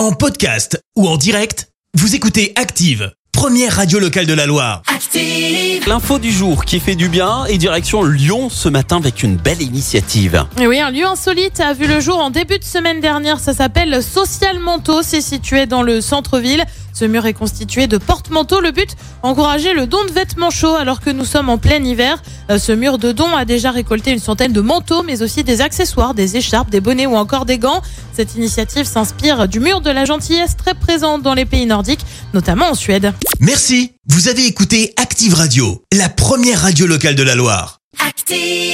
En podcast ou en direct, vous écoutez Active, première radio locale de la Loire. Active. L'info du jour qui fait du bien et direction Lyon ce matin avec une belle initiative. Et oui, un lieu insolite a vu le jour en début de semaine dernière. Ça s'appelle Social Manteau. C'est situé dans le centre-ville. Ce mur est constitué de porte-manteaux. Le but, encourager le don de vêtements chauds alors que nous sommes en plein hiver. Euh, Ce mur de dons a déjà récolté une centaine de manteaux, mais aussi des accessoires, des écharpes, des bonnets ou encore des gants. Cette initiative s'inspire du mur de la gentillesse très présent dans les pays nordiques, notamment en Suède. Merci, vous avez écouté Active Radio, la première radio locale de la Loire. Active.